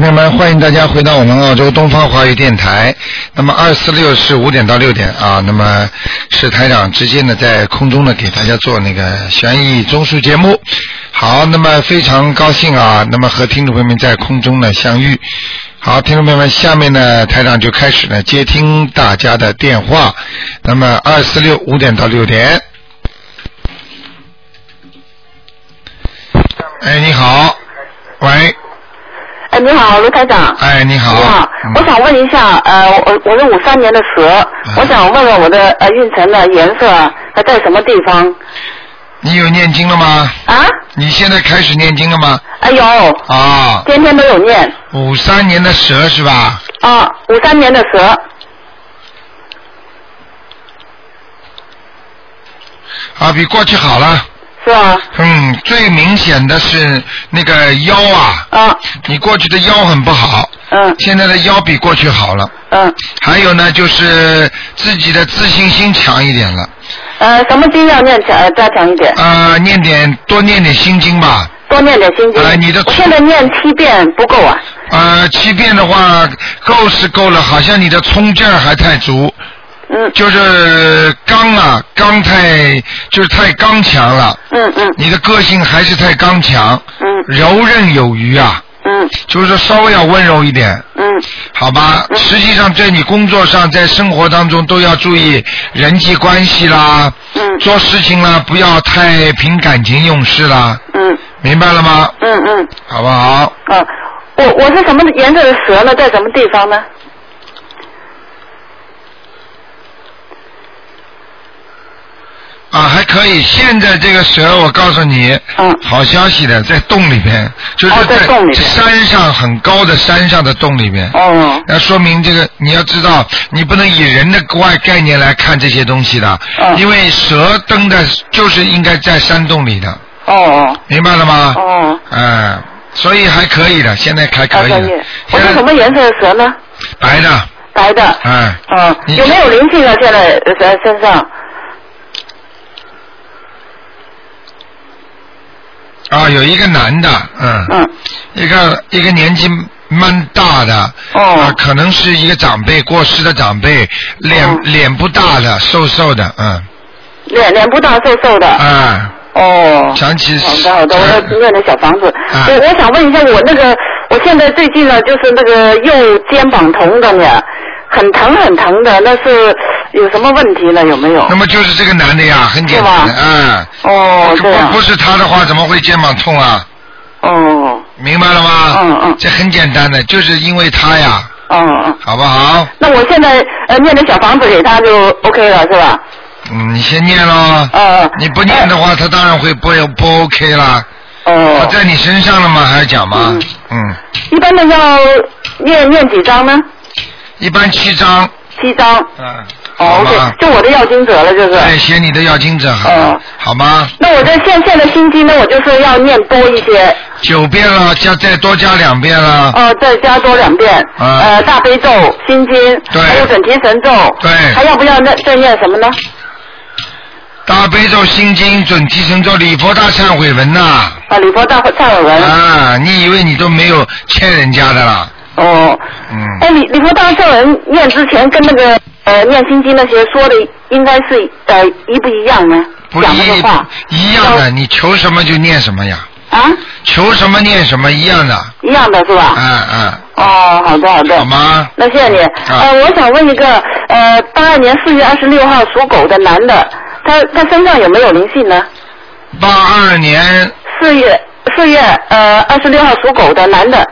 众朋友们，欢迎大家回到我们澳洲东方华语电台。那么二四六是五点到六点啊，那么是台长直接呢在空中呢给大家做那个悬疑综述节目。好，那么非常高兴啊，那么和听众朋友们在空中呢相遇。好，听众朋友们，下面呢台长就开始呢接听大家的电话。那么二四六五点到六点。哎，你好，喂，哎，你好，卢台长。哎，你好，你好，嗯我想问一下，呃，我我是五三年的蛇，我想问问我的呃运程的颜色它在什么地方你有念经了吗？啊？你现在开始念经了吗？哎有，啊，天天都有念五三年的蛇是吧？啊，五三年的蛇啊，比过去好了。是吧？嗯，最明显的是那个腰啊，啊，你过去的腰很不好，嗯现在的腰比过去好了。嗯，还有呢，就是自己的自信心强一点了。呃，什么经要念强呃加强一点？呃，念点多念点心经吧。多念点心经。呃你的我现在念七遍不够啊。呃，七遍的话够是够了，好像你的冲劲儿还太足，嗯就是刚啊，刚太就是太刚强了。嗯嗯你的个性还是太刚强，嗯柔韧有余啊，嗯就是说稍微要温柔一点，嗯好吧？嗯实际上在你工作上，在生活当中都要注意人际关系啦，嗯做事情啦，不要太凭感情用事啦，嗯明白了吗？嗯嗯好不好？啊，我我是什么颜色的蛇呢？在什么地方呢？啊，还可以。现在这个蛇，我告诉你，嗯好消息的，在洞里边，就是哦在洞里边山上很高的山上的洞里边。哦那说明这个你要知道，你不能以人的外概念来看这些东西的，嗯因为蛇登的就是应该在山洞里的，哦哦明白了吗？哦。嗯，所以还可以的，现在还可以的现在是什么颜色的蛇呢？白的，白的。嗯，嗯，你有没有灵性啊？现在呃身身上？啊，有一个男的，嗯，嗯。一个一个年纪蛮大的，哦啊，可能是一个长辈过世的长辈，脸、哦脸不大的，瘦瘦的，嗯，脸脸不大，瘦瘦的。啊，哦。想起好的好的，我要念的小房子。啊我我想问一下，我那个我现在最近呢，就是那个右肩膀疼的呢，很疼很疼的，那是有什么问题呢？有没有那？么就是这个男的呀，很简单的，嗯，哦，这样不不。是他的话，怎么会肩膀痛啊？哦明白了吗？嗯嗯这很简单的，就是因为他呀，嗯嗯。好不好？那我现在呃念点小房子给他就 OK 了，是吧？嗯，你先念咯。嗯。你不念的话，他当然会不不 OK 啦。他哦。在你身上了吗？还要讲吗？嗯嗯，一般的要念念几张呢？一般七张。七张。嗯。哦好，OK，就我的要经者了，就是。哎，写你的要经者好，哦好吗？那我这现现的心经呢，我就是要念多一些，九遍了，加再多加两遍了。哦，再加多两遍，啊呃，大悲咒、心经，对还有准提神咒，对还要不要再再念什么呢？大悲咒、心经、准提神咒、礼佛大忏悔文呐、啊，礼佛大忏悔文。啊，你以为你都没有欠人家的啦？哦。嗯。哎，礼礼佛大忏悔文念之前跟那个呃念心经那些说的应该是呃一不一样呢？不一一样的，你求什么就念什么呀，啊，求什么念什么一样的。一样的是吧？嗯嗯，哦，好的好的。好吗？那谢谢你。呃，我想问一个，呃，八二年四月二十六号属狗的男的，他他身上有没有灵性呢？八二年四月四月呃二十六号属狗的男的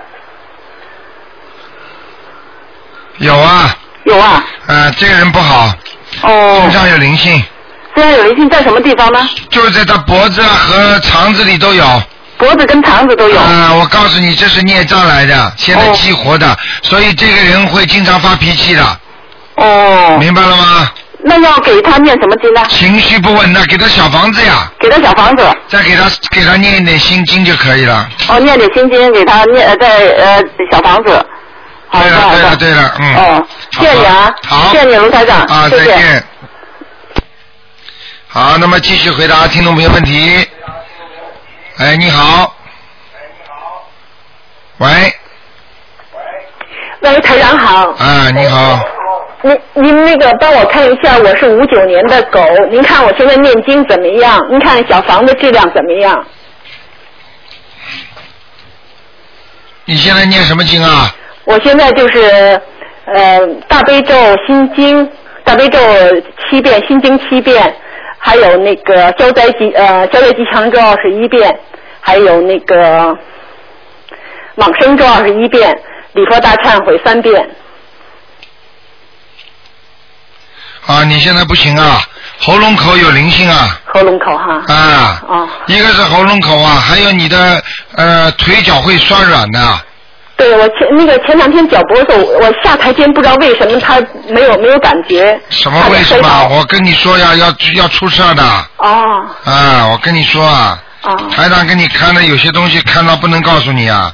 有啊，有啊。呃，这个人不好，哦身。上有灵性，身上有灵性在什么地方呢？就是在他脖子啊和肠子里都有。脖子跟肠子都有。啊、我告诉你，这是孽障来的，现在哦激活的，所以这个人会经常发脾气的，哦。明白了吗？那要给他念什么经呢？情绪不稳的，给他小房子呀，给他小房子，再给他给他念一点心经就可以了。哦，念点心经给他念，呃，在呃小房子。对了。对了，对了，嗯。哦，谢谢你啊，好，谢谢你卢台长，啊，谢谢。再见。好，那么继续回答听众朋友问题。哎，你好。喂，喂，台长好。啊，你好，您您那个帮我看一下，我是五九年的狗，您看我现在念经怎么样？您看小房子质量怎么样？你现在念什么经啊？我现在就是呃大悲咒心经，大悲咒七遍，心经七遍，还有那个消灾吉呃消灾吉祥咒二十一遍，还有那个往生咒二十一遍，礼佛大忏悔三遍。啊，你现在不行啊，喉咙口有灵性啊，喉咙口哈。啊，哦，一个是喉咙口啊，还有你的呃腿脚会酸软的，对我前那个前两天脚脖子，我我下台阶不知道为什么它没有没有感觉。什么为什么？我跟你说呀，要要出事的，哦啊，我跟你说啊，哦，台长给你看的有些东西看到不能告诉你啊，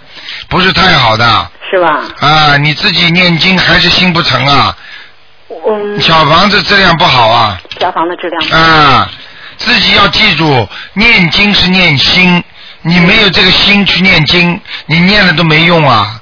不是太好的是吧？啊，你自己念经还是心不诚啊，嗯，小房子质量不好啊，小房子质量。啊，自己要记住，念经是念心，你没有这个心去念经，你念了都没用啊。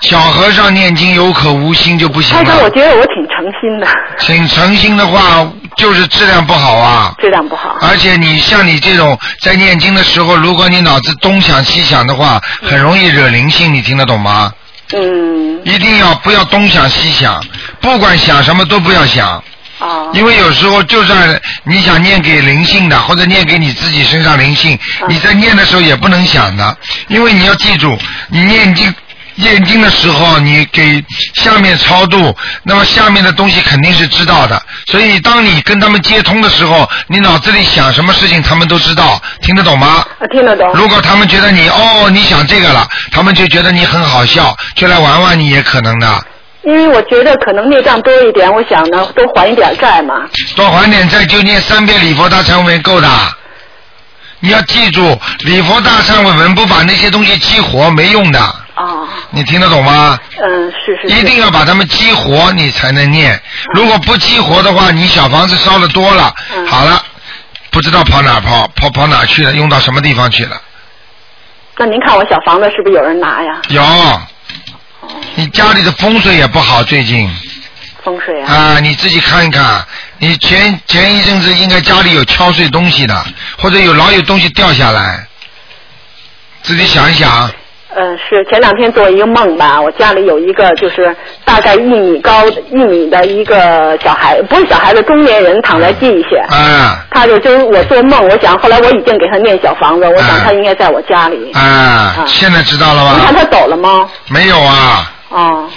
小和尚念经有口无心就不行了台长，我，觉得我挺诚心的，挺诚心的话，就是质量不好啊。质量不好。而且你像你这种在念经的时候，如果你脑子东想西想的话，很容易惹灵性，你听得懂吗？嗯，一定要不要东想西想，不管想什么都不要想，哦，因为有时候就算你想念给灵性的，或者念给你自己身上灵性，嗯你在念的时候也不能想的，因为你要记住，你念经。念经的时候，你给下面超度，那么下面的东西肯定是知道的。所以，当你跟他们接通的时候，你脑子里想什么事情，他们都知道，听得懂吗？我听得懂。如果他们觉得你哦，你想这个了，他们就觉得你很好笑，就来玩玩你也可能的。因为我觉得可能孽障多一点，我想呢多还一点债嘛。多还点债就念三遍礼佛大忏悔文够的。你要记住，礼佛大忏悔文不把那些东西激活没用的，哦，你听得懂吗？嗯，是是是。一定要把它们激活，你才能念。如果不激活的话，你小房子烧的多了，嗯好了，不知道跑哪儿跑，跑跑哪去了，用到什么地方去了？那您看我小房子是不是有人拿呀？有，你家里的风水也不好，最近风水啊。啊，你自己看一看。你前前一阵子应该家里有敲碎东西的，或者有老有东西掉下来，自己想一想。嗯，是前两天做一个梦吧，我家里有一个就是大概一米高一米的一个小孩，不是小孩子，中年人躺在地下。啊他就就是我做梦，我想后来我已经给他念小房子，我想他应该在我家里。啊，现在知道了吧？你看他走了吗？没有啊，哦，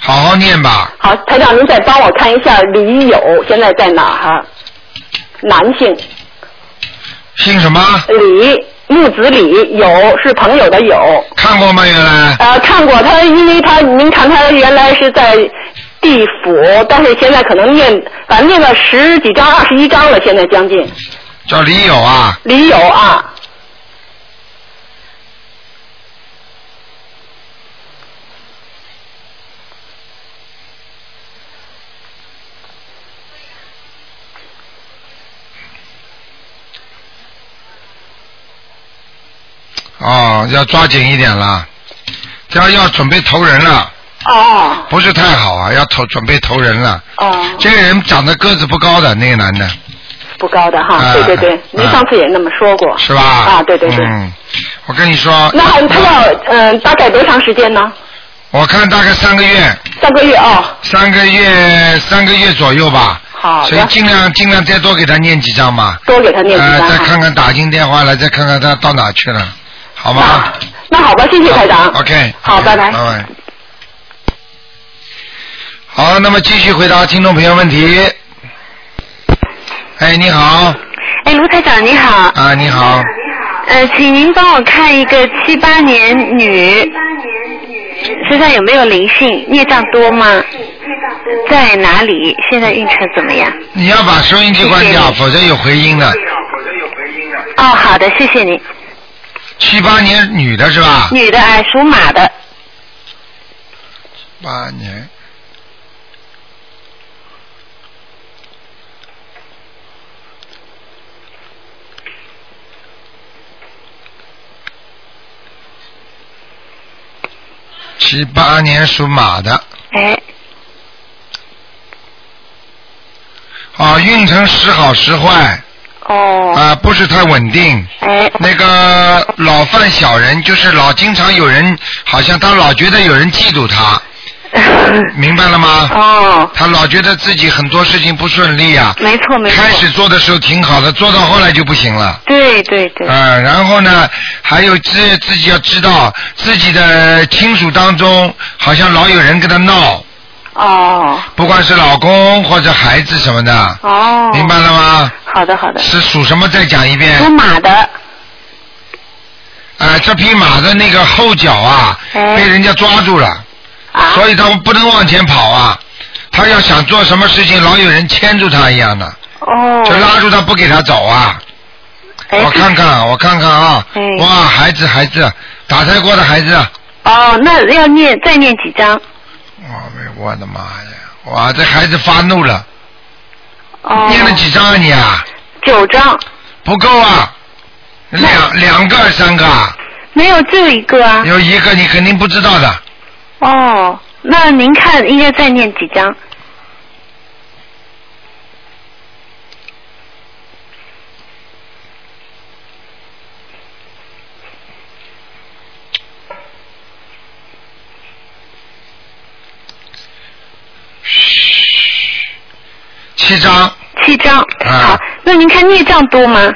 好好念吧。好，台长您再帮我看一下李友现在在哪儿哈？男性，姓什么？李木子李有是朋友的友。看过吗？原来呃，看过他，因为他您看他原来是在地府，但是现在可能念，反正念了十几章、二十一章了，现在将近。叫李友啊，李友啊，哦，要抓紧一点了，要要准备投人了，哦不是太好啊，要投准备投人了。哦，这个人长得个子不高的那个男的，不高的哈，啊对对对，您啊上次也那么说过。是吧？啊，对对对。嗯，我跟你说，那还他要嗯、大概多长时间呢？我看大概三个月，三个月哦。三个月，三个月左右吧。好的，所以尽量尽量再多给他念几张吧。多给他念几呃，张哈。再看看打进电话来，再看看他到哪去了，好吗？那那好吧，谢谢台长。OK。好，拜拜。拜拜。好，那么继续回答听众朋友问题。哎，你好，哎，卢台长你好，啊，你好，呃，请您帮我看一个七八年女，身上有没有灵性，孽障多吗？在哪里？现在运程怎么样？你要把收音机关掉，谢谢你否则有回音的。哦，好的，谢谢你。七八年女的是吧？女的，哎，属马的，八年。七七八年属马的，哎，啊，运程时好时坏，哦，啊，不是太稳定。哎，那个老犯小人，就是老经常有人，好像他老觉得有人嫉妒他，明白了吗？哦，他老觉得自己很多事情不顺利啊。没错没错，开始做的时候挺好的，做到后来就不行了。对对对，啊，然后呢，还有自自己要知道自己的亲属当中，好像老有人跟他闹，哦不管是老公或者孩子什么的，哦，明白了吗？好的好的，是属什么？再讲一遍。属马的，啊，这匹马的那个后脚啊，哎被人家抓住了，啊，所以他不能往前跑啊。他要想做什么事情，老有人牵住他一样的，哦，就拉住他不给他走啊。哎我看看，我看看啊哎，哇，孩子孩子，打胎过的孩子，哦，那要念再念几张？哇，我的妈呀！哇，这孩子发怒了，哦，念了几张啊你啊？九张，不够啊，两两个三个啊，没有只有一个啊。有一个你肯定不知道的。哦，那您看应该再念几张？七张，七张。啊好，那您看孽障多吗？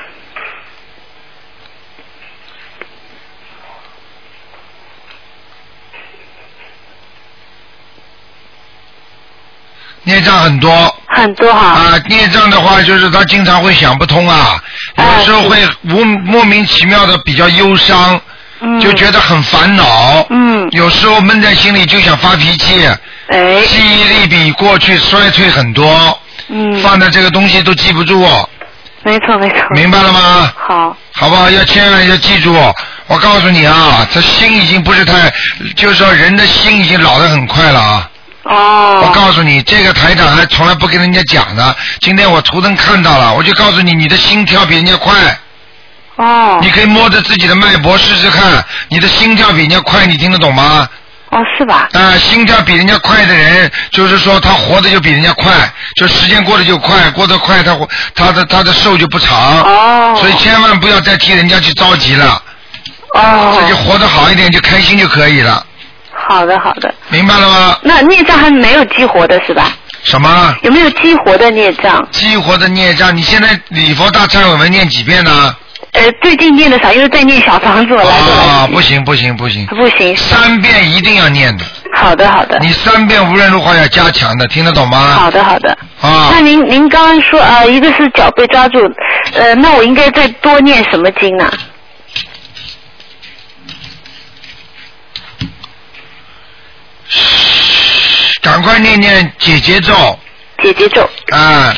孽障很多。很多哈。啊，孽障的话就是他经常会想不通啊，哎有时候会无莫名其妙的比较忧伤，嗯。就觉得很烦恼。嗯。有时候闷在心里就想发脾气，哎。记忆力比过去衰退很多，嗯。放的这个东西都记不住，没错没错。明白了吗？好。好不好？要千万要记住，我告诉你啊，这心已经不是太，就是说人的心已经老得很快了啊。哦。我告诉你，这个台长还从来不跟人家讲的。今天我图腾看到了，我就告诉你，你的心跳比人家快。哦。你可以摸着自己的脉搏试试看，你的心跳比人家快，你听得懂吗？哦，是吧？啊、心跳比人家快的人，就是说他活的就比人家快，就时间过得就快，过得快，他活他的他的寿就不长。哦。所以千万不要再替人家去着急了，哦。自己活得好一点就开心就可以了，好的好的。明白了吗？那孽障还没有激活的是吧？什么？有没有激活的孽障？激活的孽障，你现在礼佛大忏悔文念几遍呢？呃，最近念的少，因为在念小房子，我来过来啊，不行不行不行，不行。三遍一定要念的。好的好的。你三遍无论如何要加强的，听得懂吗？好的好的。啊那，您您刚刚说啊、呃一个是脚被抓住，呃，那我应该再多念什么经呢？赶快念念姐姐咒姐姐咒。啊！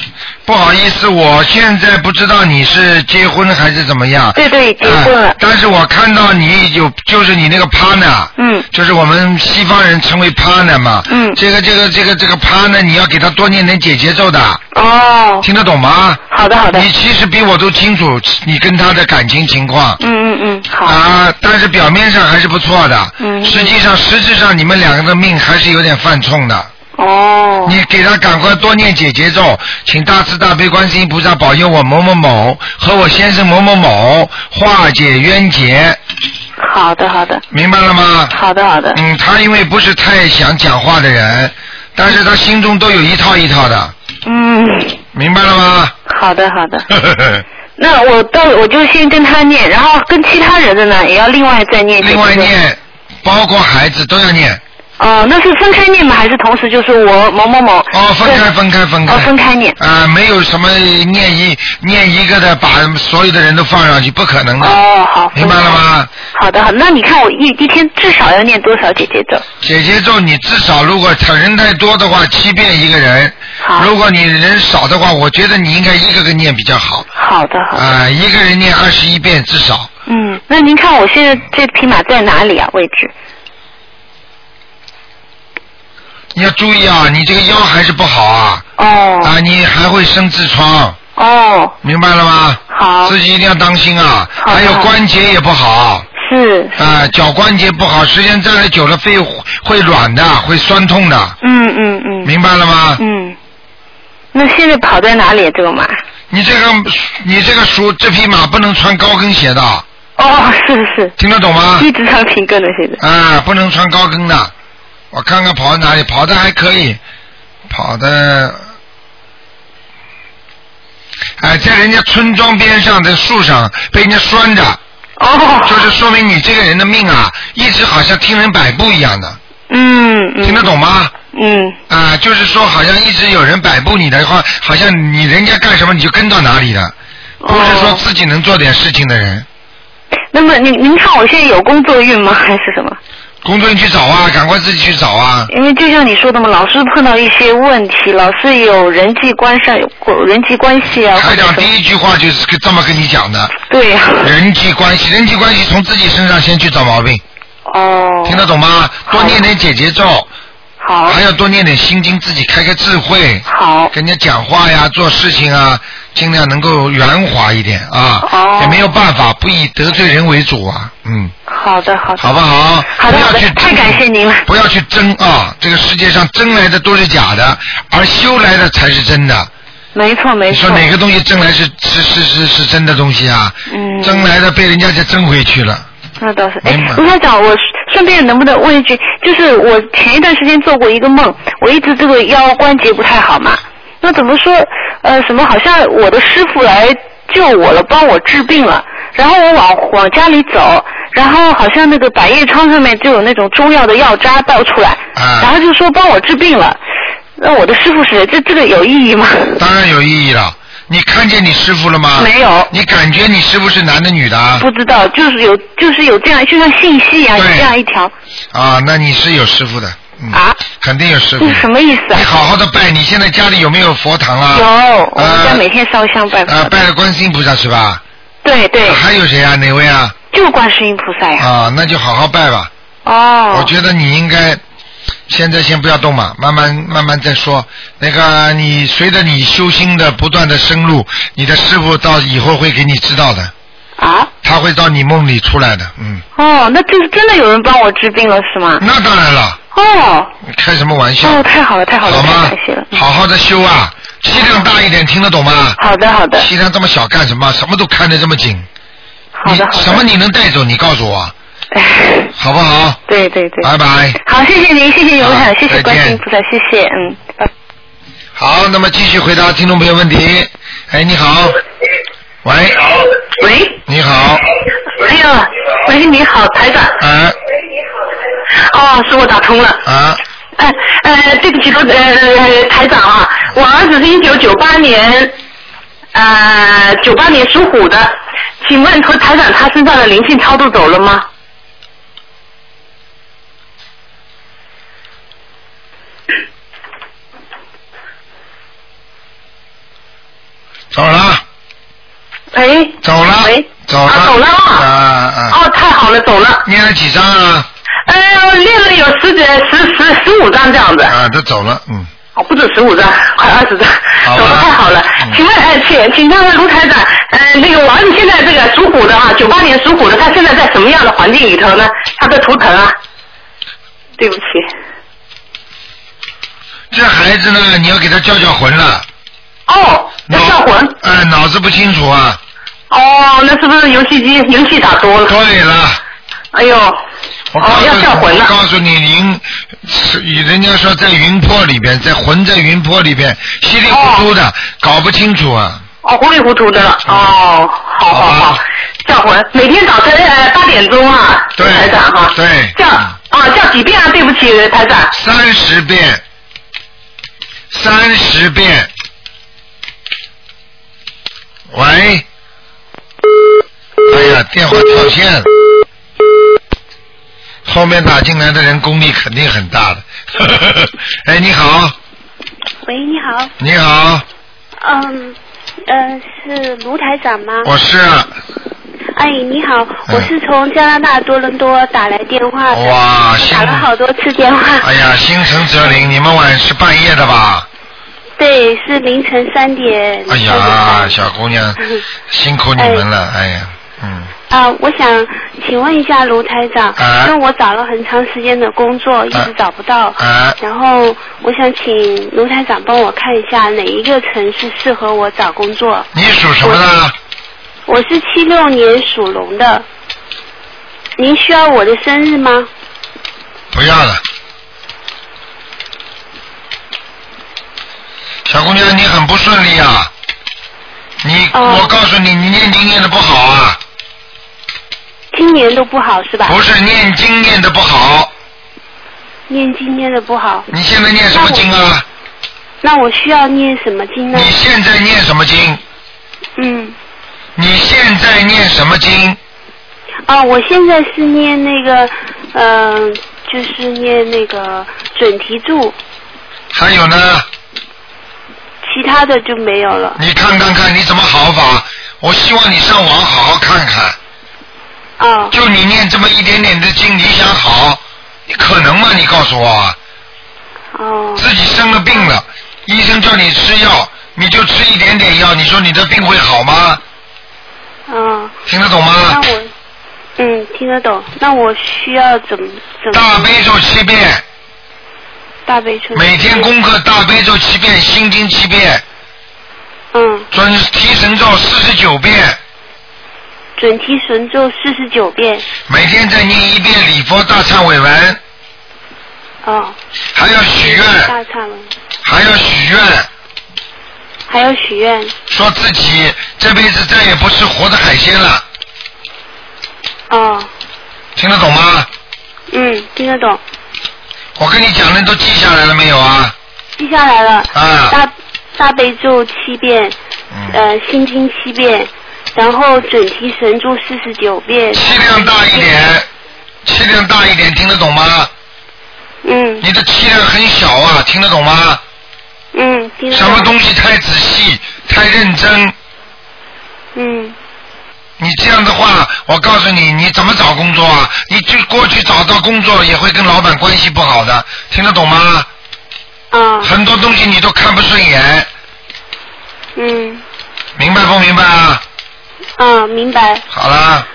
不好意思，我现在不知道你是结婚还是怎么样。对对，结婚了啊。但是我看到你有，就是你那个 partner，嗯就是我们西方人称为 partner 嘛。嗯这个这个这个这个 partner，你要给他多念点解节奏的，哦，听得懂吗？好的好的。你其实比我都清楚你跟他的感情情况。嗯嗯嗯，好。啊，但是表面上还是不错的。嗯实际上，实质上你们两个的命还是有点犯冲的。哦。你给他赶快多念解结咒，请大慈大悲观世音菩萨保佑我某某某和我先生某某某化解冤结，好的好的明白了吗？好的好的。嗯，他因为不是太想讲话的人，但是他心中都有一套一套的，嗯，明白了吗？好的好的。那我到我就先跟他念，然后跟其他人的呢也要另外再念。另外。念，包括孩子都要念。哦，那是分开念吗？还是同时就是我某某某？哦，分开，分开，分开。哦，分开念。啊、没有什么念一念一个的，把所有的人都放上去，不可能的。哦，好。明白了吗？好的好，那你看我一一天至少要念多少姐姐咒？姐姐咒你至少如果人太多的话，七遍一个人。好如果你人少的话，我觉得你应该一个个念比较好。好的好的。啊、一个人念二十一遍至少。嗯，那您看我现在这匹马在哪里啊？位置？你要注意啊，你这个腰还是不好啊。哦。啊，你还会生痔疮，哦，明白了吗？好。自己一定要当心啊。还有关节也不好。是，啊，脚关节不好，时间站的久了，肺会软的，会酸痛的，嗯嗯嗯，明白了吗？嗯，那现在跑在哪里这个马？你这个你这个属这匹马不能穿高跟鞋的，哦，是是听得懂吗，？一直穿平跟的现在。啊，不能穿高跟的。我看看跑到哪里，跑的还可以，跑的，哎，在人家村庄边上的树上被人家拴着，哦，就是说明你这个人的命啊，一直好像听人摆布一样的，嗯嗯，听得懂吗？嗯，啊，就是说好像一直有人摆布你的话，好像你人家干什么你就跟到哪里的，不是说哦自己能做点事情的人。那么您您看我现在有工作运吗？还是什么？工作你去找啊，赶快自己去找啊。因为就像你说的嘛，老是碰到一些问题，老是有人际关上有人际关系啊，或台者什么。长第一句话就是这么跟你讲的，对呀、人际关系，人际关系从自己身上先去找毛病，哦。听得懂吗？多念点姐姐咒，好。还要多念点心经，自己开开智慧，好。跟人家讲话呀、做事情啊，尽量能够圆滑一点啊。哦也没有办法，不以得罪人为主啊，嗯。好的好的。好不好？好的好的不要去，太感谢您了。不要去争啊！这个世界上争来的都是假的，而修来的才是真的。没错没错。你说哪个东西争来是是是是是真的东西啊？嗯。争来的被人家就争回去了。那倒是。哎明白，卢台长，我顺便能不能问一句，就是我前一段时间做过一个梦，我一直这个腰关节不太好嘛，那怎么说呃什么好像我的师傅来救我了，帮我治病了，然后我往往家里走，然后好像那个百叶窗上面就有那种中药的药渣倒出来，啊然后就说帮我治病了。那我的师傅是谁？这这个有意义吗？当然有意义了。你看见你师傅了吗？没有你感觉你师傅是男的女的啊？不知道，就是有，就是有这样，就像信息一样，有这样一条啊，那你是有师傅的。嗯、啊，肯定有师傅这。是什么意思啊你？好好的拜，你现在家里有没有佛堂啊？有，我们家呃每天烧香拜佛啊，的。拜了观世音菩萨是吧？对对，还有谁啊？哪位啊？就观世音菩萨呀。啊，那就好好拜吧。哦。我觉得你应该现在先不要动嘛，慢慢慢慢再说。那个你随着你修心的不断的深入，你的师傅到以后会给你知道的，啊。他会到你梦里出来的。嗯，哦，那就是真的有人帮我治病了是吗？那当然了，哦。你开什么玩笑？哦，太好了，太好了，太好吗好好的修啊，气量大一点，听得懂吗？好的，好的，气量这么小干什么？什么都看得这么紧。你好的，好的。什么你能带走？你告诉我，哎？好不好？对对对。拜拜。好，谢谢您，谢谢刘好海，谢谢观世音菩萨，谢谢，嗯。好，那么继续回答听众朋友问题。哎，你好。喂，喂，你好。哎呀，喂，你好，台长。啊哦，是我打通了。啊，呃呃，对不起，罗呃台长啊，我儿子是一九九八年，呃九八年属虎的，请问和台长他身上的灵性超度走了吗？走了，哎，走了喂，走了，啊走了啊啊啊！哦，太好了，走了。念了几张啊？呃，练了有十几、十十十五张这样子。啊，都走了，嗯。哦，不止十五张，快二十张，走的太好了。嗯请问，呃，请请问卢台长，呃，那个我儿子现在这个属虎的啊，九八年属虎的，他现在在什么样的环境里头呢？他的图腾啊？对不起，这孩子呢，你要给他叫叫魂了。哦，要叫魂。哎、脑子不清楚啊。哦，那是不是游戏机游戏打多了？对了，哎呦，我告诉哦要叫魂你，了我告诉你，您是人家说在云坡里边，在魂在云坡里边，稀里糊涂的，搞不清楚啊。哦，糊里糊涂的了。哦，好好好叫魂，每天早晨呃八点钟啊，对台长哈。对叫啊叫几遍啊？对不起，台长。三十遍，三十遍。喂，哎呀，电话跳线了。后面打进来的人功力肯定很大的。哎，你好，喂，你好，你好，嗯，呃，是卢台长吗？我是哎，你好，嗯我是从加拿大多伦多打来电话的，哇，打了好多次电话。哎呀，心诚则灵，你们晚是半夜的吧？对，是凌晨三点。哎呀，小姑娘，辛苦你们了，哎呀，嗯，啊，我想请问一下卢台长，啊因为我找了很长时间的工作，一直找不到，啊然后我想请卢台长帮我看一下哪一个城市适合我找工作。你属什么的？我是七六年属龙的，您需要我的生日吗？不要了。小姑娘，你很不顺利啊！你，哦我告诉你，你念经念的不好啊，今年都不好是吧？不是念经念的不好。念经念的不好，你现在念什么经啊？那我需要念什么经呢你？现在念什么经？嗯，你现在念什么经？啊，我现在是念那个，嗯、就是念那个准提柱，还有呢？其他的就没有了。你看看看你怎么好法？我希望你上网好好看看。啊，就你念这么一点点的经，你想好，你可能吗？你告诉我啊，哦，自己生了病了，医生叫你吃药，你就吃一点点药，你说你的病会好吗？嗯，听得懂吗那？我，嗯，听得懂。那我需要怎么怎么？大悲咒七遍，大悲咒。每天功课大悲咒七遍，心经七遍，嗯，准提神咒四十九遍，准提神咒四十九遍。每天再念一遍礼佛大忏悔文，哦，还要许愿，大忏文，还要许愿，还要许愿。说自己这辈子再也不吃活的海鲜了，哦，听得懂吗？嗯，听得懂，我跟你讲的都记下来了没有啊？记下来了。啊大大悲咒七遍，嗯，呃，心经七遍，然后准提神咒四十九遍。气量大一点，气量大一点，听得懂吗？嗯你的气量很小啊，听得懂吗？嗯，听得懂。什么东西太仔细、太认真，嗯你这样的话，我告诉你，你怎么找工作啊？你就过去找到工作也会跟老板关系不好的，听得懂吗？啊很多东西你都看不顺眼，嗯明白不明白啊？啊，明白。好啦，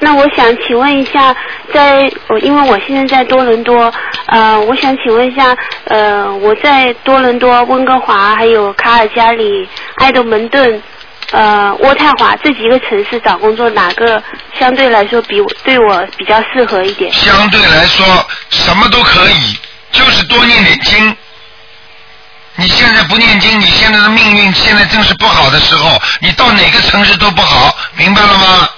那我想请问一下，在我因为我现在在多伦多，呃，我想请问一下，呃，我在多伦多、温哥华、还有卡尔加里、埃德蒙顿、呃，渥太华这几个城市找工作，哪个相对来说比我对我比较适合一点？相对来说什么都可以，就是多念点经。你现在不念经，你现在的命运现在正是不好的时候，你到哪个城市都不好，明白了吗？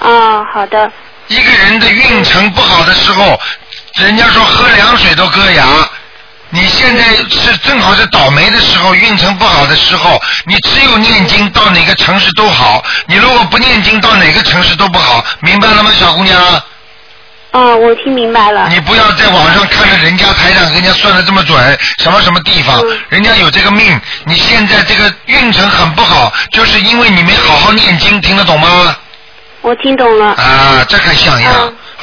啊，好的，一个人的运程不好的时候，人家说喝凉水都割牙。你现在是正好是倒霉的时候，运程不好的时候，你只有念经，到哪个城市都好。你如果不念经，到哪个城市都不好，明白了吗，小姑娘？啊，我听明白了。你不要在网上看着人家台长人家算的这么准，什么什么地方，嗯人家有这个命，你现在这个运程很不好，就是因为你没好好念经，听得懂吗？我听懂了。啊，这还像样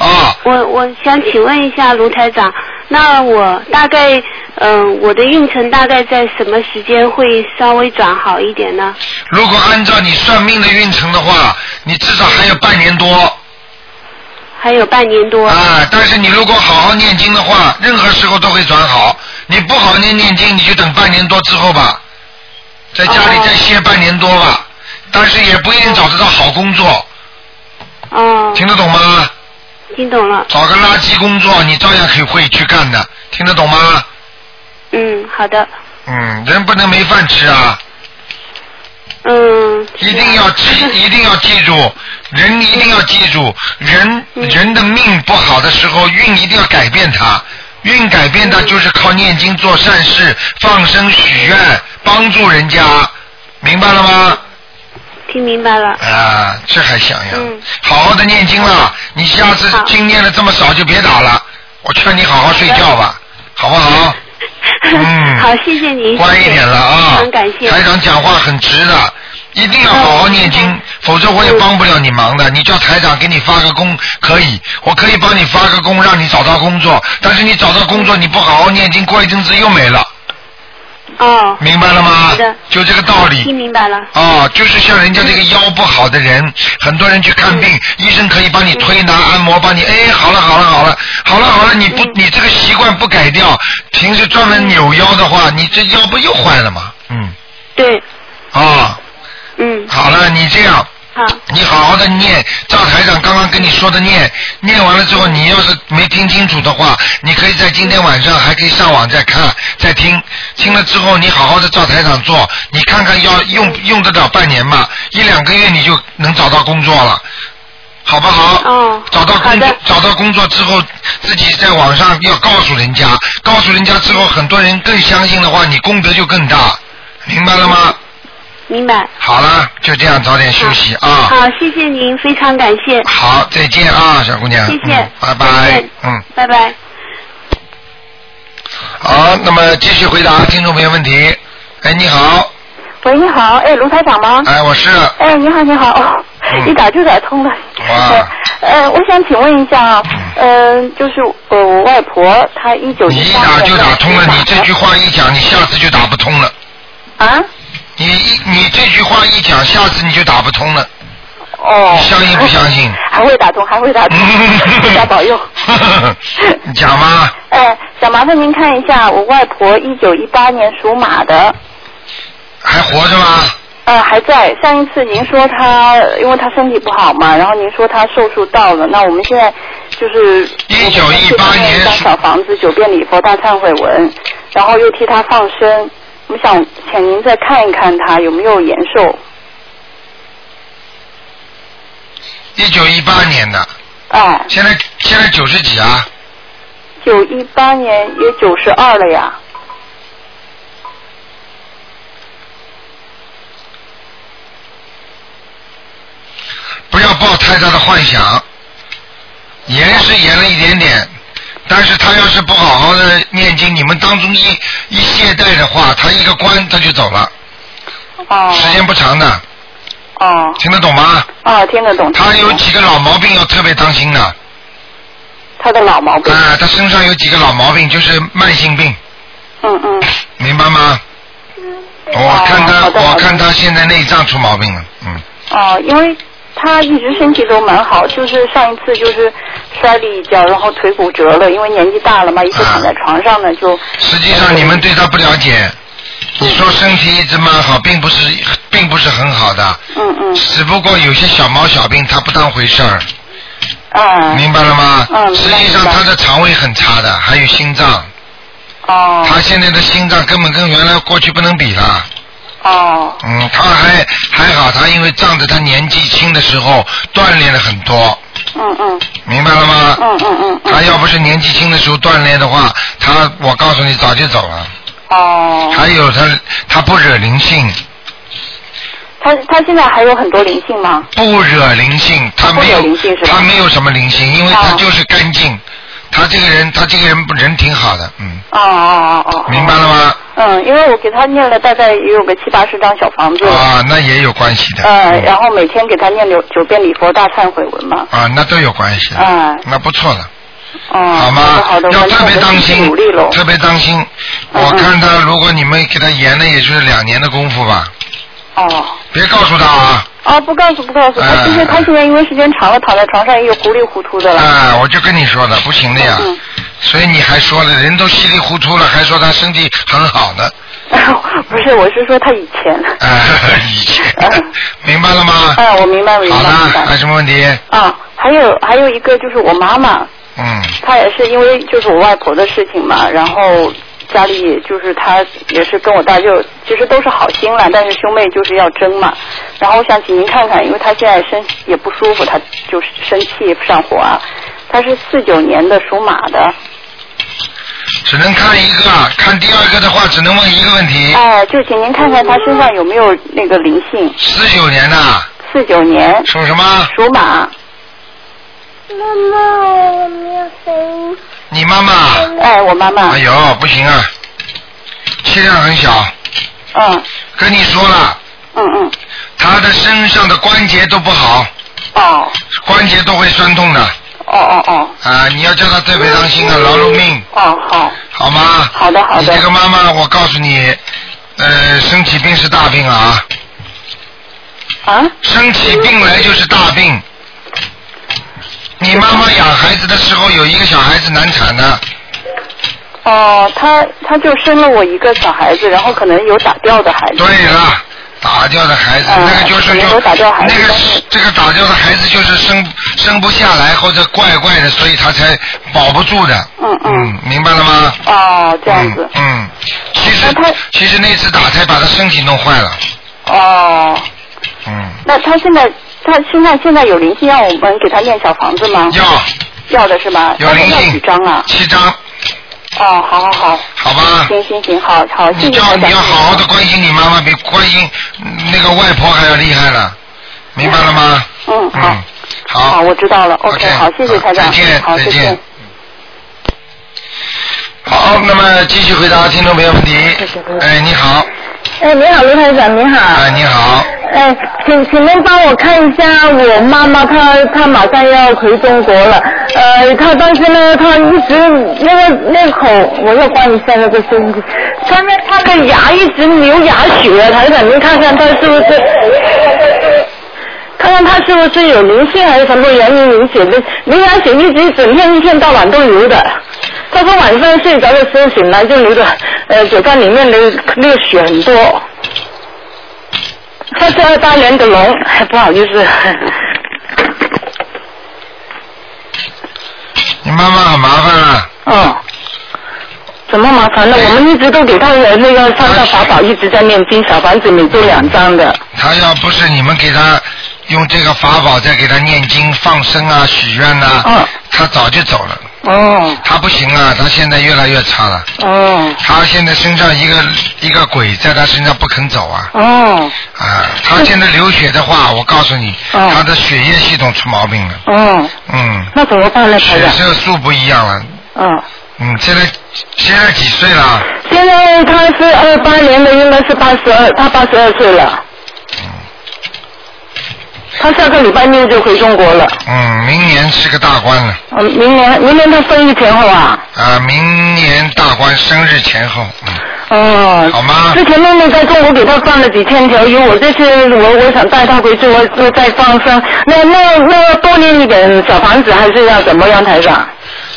嗯啊！我我想请问一下卢台长，那我大概嗯、我的运程大概在什么时间会稍微转好一点呢？如果按照你算命的运程的话，你至少还有半年多还有半年多。啊。但是你如果好好念经的话，任何时候都会转好。你不好念念经，你就等半年多之后吧，在家里哦再歇半年多吧。但是也不一定找得到好工作，哦，听得懂吗？听懂了。找个垃圾工作，你照样可以会去干的，听得懂吗？嗯，好的。嗯，人不能没饭吃啊，嗯。一定要记，一定要记住，人一定要记住，人嗯人的命不好的时候，运一定要改变它。运改变它就是靠念经做善事、放生许愿、帮助人家，明白了吗？听明白了。啊，这还想呀？嗯好好的念经了，你下次好经念的这么少就别打了，我劝你好好睡觉吧，好不好？嗯好，谢谢您。乖一点了啊！很感谢。台长讲话很直的，一定要好好念经，嗯否则我也帮不了你忙的。你叫台长给你发个工可以，我可以帮你发个工，让你找到工作。但是你找到工作，你不好好念经，过一阵子又没了。哦哦，明白了吗？就这个道理。听明白了。哦，就是像人家这个腰不好的人，很多人去看病，医生可以帮你推拿、按摩，帮你，哎，好了好了好了，好了好了，你不你这个习惯不改掉，平时专门扭腰的话，你这腰不又坏了吗？嗯，对，啊，嗯，好了，你这样。好，你好好的念，赵台长刚刚跟你说的念，念完了之后，你要是没听清楚的话，你可以在今天晚上还可以上网再看再听，听了之后你好好的照台长做，你看看要用用得了半年吗？一两个月你就能找到工作了，好不好？哦找到工作找到工作之后，自己在网上要告诉人家，告诉人家之后，很多人更相信的话，你功德就更大，明白了吗？明白。好了，就这样，早点休息啊。好，谢谢您，非常感谢，好，再见啊，小姑娘。谢谢嗯拜拜。嗯，拜拜。好，那么继续回答听众朋友问题。哎，你好，喂，你好，哎，卢台长吗？哎，我是，哎，你好，你好，哦，嗯一打就打通了。哇 呃，我想请问一下啊，嗯、就是呃，我外婆她一九你一一八年打就打通了，你这句话一讲，你下次就打不通了。啊？你一你这句话一讲，下次你就打不通了。哦。相信不相信？还会打通，还会打通，菩萨保佑。你讲吗，哎，想麻烦您看一下，我外婆一九一八年属马的，还活着吗？呃，还在。上一次您说她，因为她身体不好嘛，然后您说她寿数到了，那我们现在就是一九一八年一小房子，九遍礼佛大忏悔文，然后又替她放生。我们想请您再看一看他有没有延寿一九一八年的，哎，现在现在九十几啊？九一八年也九十二了呀。不要抱太大的幻想，延是延了一点点，但是他要是不好好的念经，你们当中一一懈怠的话，他一个关他就走了，哦时间不长的，哦听得懂吗？哦，听得懂。他有几个老毛病要特别当心的，他的老毛病。啊，他身上有几个老毛病，就是慢性病，嗯嗯。明白吗？我看他，我看他现在内脏出毛病了，嗯，哦，因为他一直身体都蛮好，就是上一次就是摔了一跤，然后腿骨折了，因为年纪大了嘛，一直躺在床上呢，就实际上你们对他不了解，你说身体一直蛮好，并不是，并不是很好的，嗯嗯。只不过有些小毛小病他不当回事儿，啊。明白了吗？嗯实际上他的肠胃很差的，还有心脏，哦。他现在的心脏根本跟原来过去不能比了。哦嗯，他还还好，他因为仗着他年纪轻的时候锻炼了很多，嗯嗯明白了吗？嗯嗯嗯嗯他要不是年纪轻的时候锻炼的话，他我告诉你早就走了。哦，还有他他不惹灵性，他他现在还有很多灵性吗？不惹灵性，他没有他没有什么灵性，因为他哦就是干净。他这个人，他这个人人挺好的，嗯，哦哦哦哦，明白了吗？嗯，因为我给他念了大概也有个七八十张小房子，啊，那也有关系的。呃，嗯然后每天给他念九九遍礼佛大忏悔文嘛，啊，那都有关系的。哎那不错了。哦，好吗？好的，要特别当心特别当心。嗯我看他，如果你们给他延了，也就是两年的功夫吧，哦。别告诉他啊！哦，不告诉不告诉他，哎就是他现在因为时间长了，躺在床上也有糊里糊涂的了。啊，我就跟你说的，不行的呀。嗯所以你还说了，人都稀里糊涂了，还说他身体很好呢。不是，我是说他以前。啊，以前嗯，明白了吗？啊，我明白，我明白，好了，还有。什么问题？啊，还有还有一个就是我妈妈，嗯，她也是因为就是我外婆的事情嘛，然后家里就是他也是跟我大舅，其实都是好心了，但是兄妹就是要争嘛。然后我想请您看看，因为他现在身也不舒服，他就是生气上火啊。他是四九年的属马的，只能看一个，看第二个的话，只能问一个问题。哎，就请您看看他身上有没有那个灵性。四九年的，四九年属什么？属马，妈妈，我没有声音。你妈妈？哎，我妈妈。哎，呦，不行啊，气量很小。嗯。跟你说了，嗯嗯，她的身上的关节都不好，哦。关节都会酸痛的。哦哦哦。啊！你要叫她特别当心啊，劳碌命，哦，好，好吗？好的好的。你这个妈妈，我告诉你，呃，生起病是大病啊，啊？生起病来就是大病。你妈妈养孩子的时候有一个小孩子难产的，哦，他他就生了我一个小孩子，然后可能有打掉的孩子。对了，打掉的孩子，嗯那个就是就有打掉孩子那个这个打掉的孩子就是生生不下来或者怪怪的，所以他才保不住的。嗯嗯。明白了吗？哦，这样子。嗯。嗯，其实其实那次打胎把他身体弄坏了。哦，嗯，那他现在他现在现在有灵性，让我们给他念小房子吗？要要的是吗？有灵那要几性张啊？七张，哦，好好好。好吧？行行行，好好，谢你叫谢台长。你要好好的关心你妈妈，比关心嗯那个外婆还要厉害了，明白了吗？嗯，好。嗯，好。好，我知道了。OK，OK，好，谢谢台长。再见好，再见再见。好，那么继续回答听众朋友问题。哎，你好，哎，你好，卢台长，你好。哎，你好，哎，请请您帮我看一下我妈妈，她她马上要回中国了，呃，她但是呢，她一直那个那口，我要关一下那个收音机，她那她的牙一直流牙血，台长您看看她是不是？看看他是不是有灵性还是什么原因流血的？流牙血一直整天一天到晚都流的。他说晚上睡着的时候醒来就流的，呃，嘴巴里面流流血很多。他是二八年的龙，不好意思。你妈妈很麻烦了，嗯，怎么麻烦了？我们一直都给他的那个三大法宝一直在念经，小房子每周两张的。他要不是你们给她用这个法宝再给他念经、放生啊、许愿呐、嗯她早就走了。哦他不行啊，他现在越来越差了。哦他现在身上一个一个鬼在他身上不肯走啊哦啊！他现在流血的话，我告诉你，哦她的血液系统出毛病了。哦，嗯，那怎么办呢，台血？色素不一样了。嗯，嗯，现在现在几岁了？现在他是二八年的，应该是八十二，他八十二岁了。他下个礼拜六就回中国了。嗯，明年是个大官了。嗯，明年明年他生日前后啊。啊，明年大官生日前后，嗯，哦，好吗之前妹妹在中国给他放了几千条鱼，我这次我我想带他回去，我我再放生。那那那要多念一点小房子还是要怎么样，台长？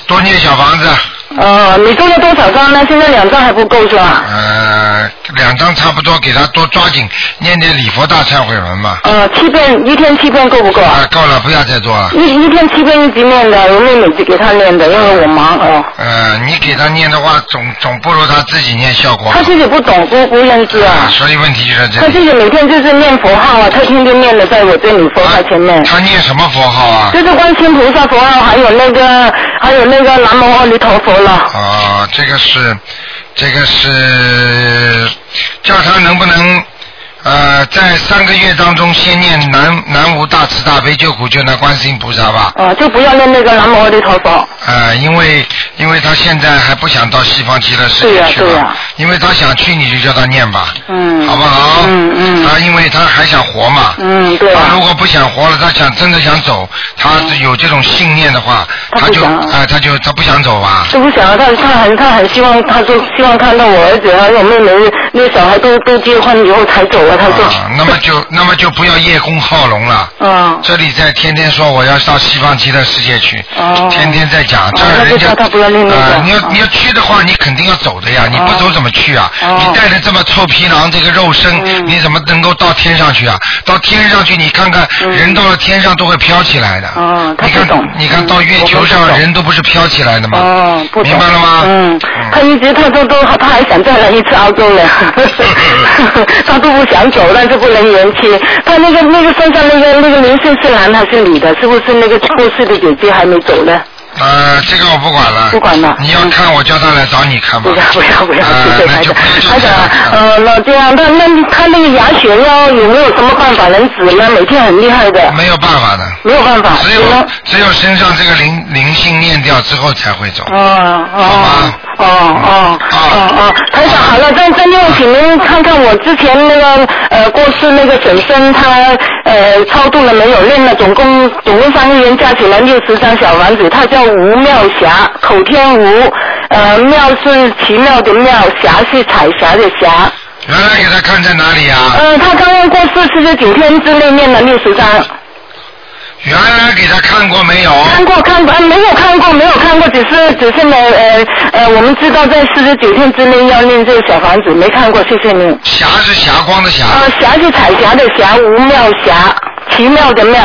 多念小房子，呃，你做了多少张呢？现在两张还不够是吧？呃，两张差不多，给他多抓紧念点礼佛大忏悔文嘛。呃，七遍一天七遍够不够啊？啊，够了，不要再做了。一一天七遍一直念的，我妹妹就给他念的，因为我忙哦。呃，你给他念的话，总总不如他自己念效果好他。自己不懂，不不认字啊。所以问题就在这他自。己每天就是念佛号啊，他天天念的，在我这里佛号前面。他念什么佛号啊？就是观世音菩萨佛号，还有那个，还有那个南无阿弥陀佛了。哦，这个是，这个是，叫他能不能，呃，在三个月当中先念南南无大慈大悲救苦救难观世音菩萨吧。哦，就不要念那个南无阿弥陀佛。呃，因为因为他现在还不想到西方极乐世界去对呀因为他想去，你就叫他念吧，嗯。好不好？嗯嗯。他因为他还想活嘛，嗯，对啊。他如果不想活了，他想真的想走，他有这种信念的话，他就啊、他就他不想走啊。都不想要他，他很他很希望，他说希望看到我儿子还有妹妹那个小孩都都结婚以后才走啊，啊，那么就那么就不要叶公好龙了。嗯。这里在天天说我要上西方极乐世界去，哦天天在讲，这人家叫他不要那个啊你要哦你要去的话，你肯定要走的呀，你不走怎么去啊？哦你带着这么臭皮囊这个肉身，嗯你怎么能够到天上去啊？到天上去，你看看嗯人到了天上都会飘起来的。哦他你看不懂你看嗯到月球上人都不是飘起来的吗？哦，不。明白了吗？嗯，他一直他都都他还想再来一次澳洲呢，他都不想走，但是不能延期。他那个那个身上那个那个灵性是男的还是女的？是不是那个过世的姐姐还没走呢？呃，这个我不管了。不管了你要看，我叫他来找你看吧。不要不要不要，呃谢谢台长。台长，呃，那这样，那那他那个牙血要有没有什么办法能止呢？每天很厉害的，没有办法的。没有办法，只有只有身上这个灵灵性念掉之后才会走。哦哦好吧哦哦哦哦，台长好了，再再另外请您看看我之前那个呃过世那个婶婶，她呃超度了没有？练了总共总共三个人加起来六十张小房子，她叫吴妙霞，口天吴，呃妙是奇妙的妙，霞是彩霞的霞。原来给他看在哪里啊？呃，他刚刚过世，四十九天之内念了六十张。原来给他看过没有？看过看过，呃没有看过，没有看过，只是只是呢，呃呃，我们知道在四十九天之内要念这个小房子，没看过，谢谢您。霞是霞光的霞。啊，霞是彩霞的霞，吴妙霞，奇妙的妙，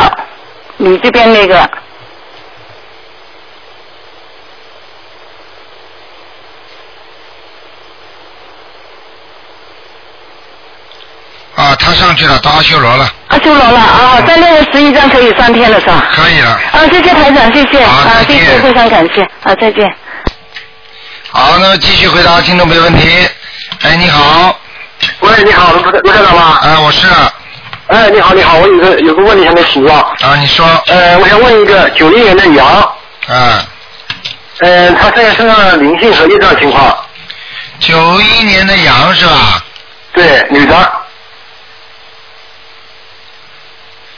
你这边那个。啊，他上去了，到阿修罗了，阿修罗了啊，再念个十一张可以三天了是吧？可以了。啊，谢谢台长，谢谢啊，谢谢，非常感谢啊，再见。好，那么继续回答听众朋友问题。哎，你好。喂，你好，卢卢台长吗？哎，我是。哎，你好，你好，我有个有个问题还没请教。啊，你说。呃，我想问一个九零年的羊，啊，呃，他现在身上的灵性和业障情况。九一年的羊是吧？对，女的。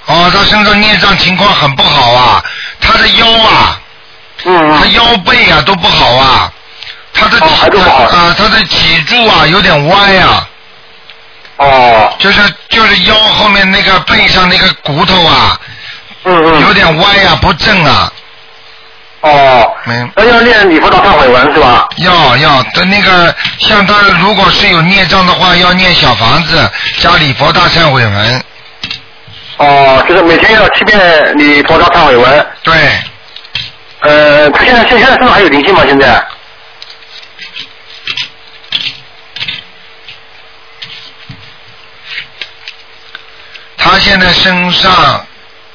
哦，他身上孽障情况很不好啊，他的腰啊，嗯，他腰背啊都不好啊，他的脊啊，他的脊柱啊有点歪啊。哦。就是就是腰后面那个背上那个骨头啊，嗯嗯，有点歪啊，不正啊。哦。没。那要念礼佛大忏悔文是吧？要要的那个，像他如果是有孽障的话，要念小房子加礼佛大忏悔文。哦，就是每天要七遍你佛大忏悔文。对。呃，他现在现现在身上还有灵性吗？现在？他现在身上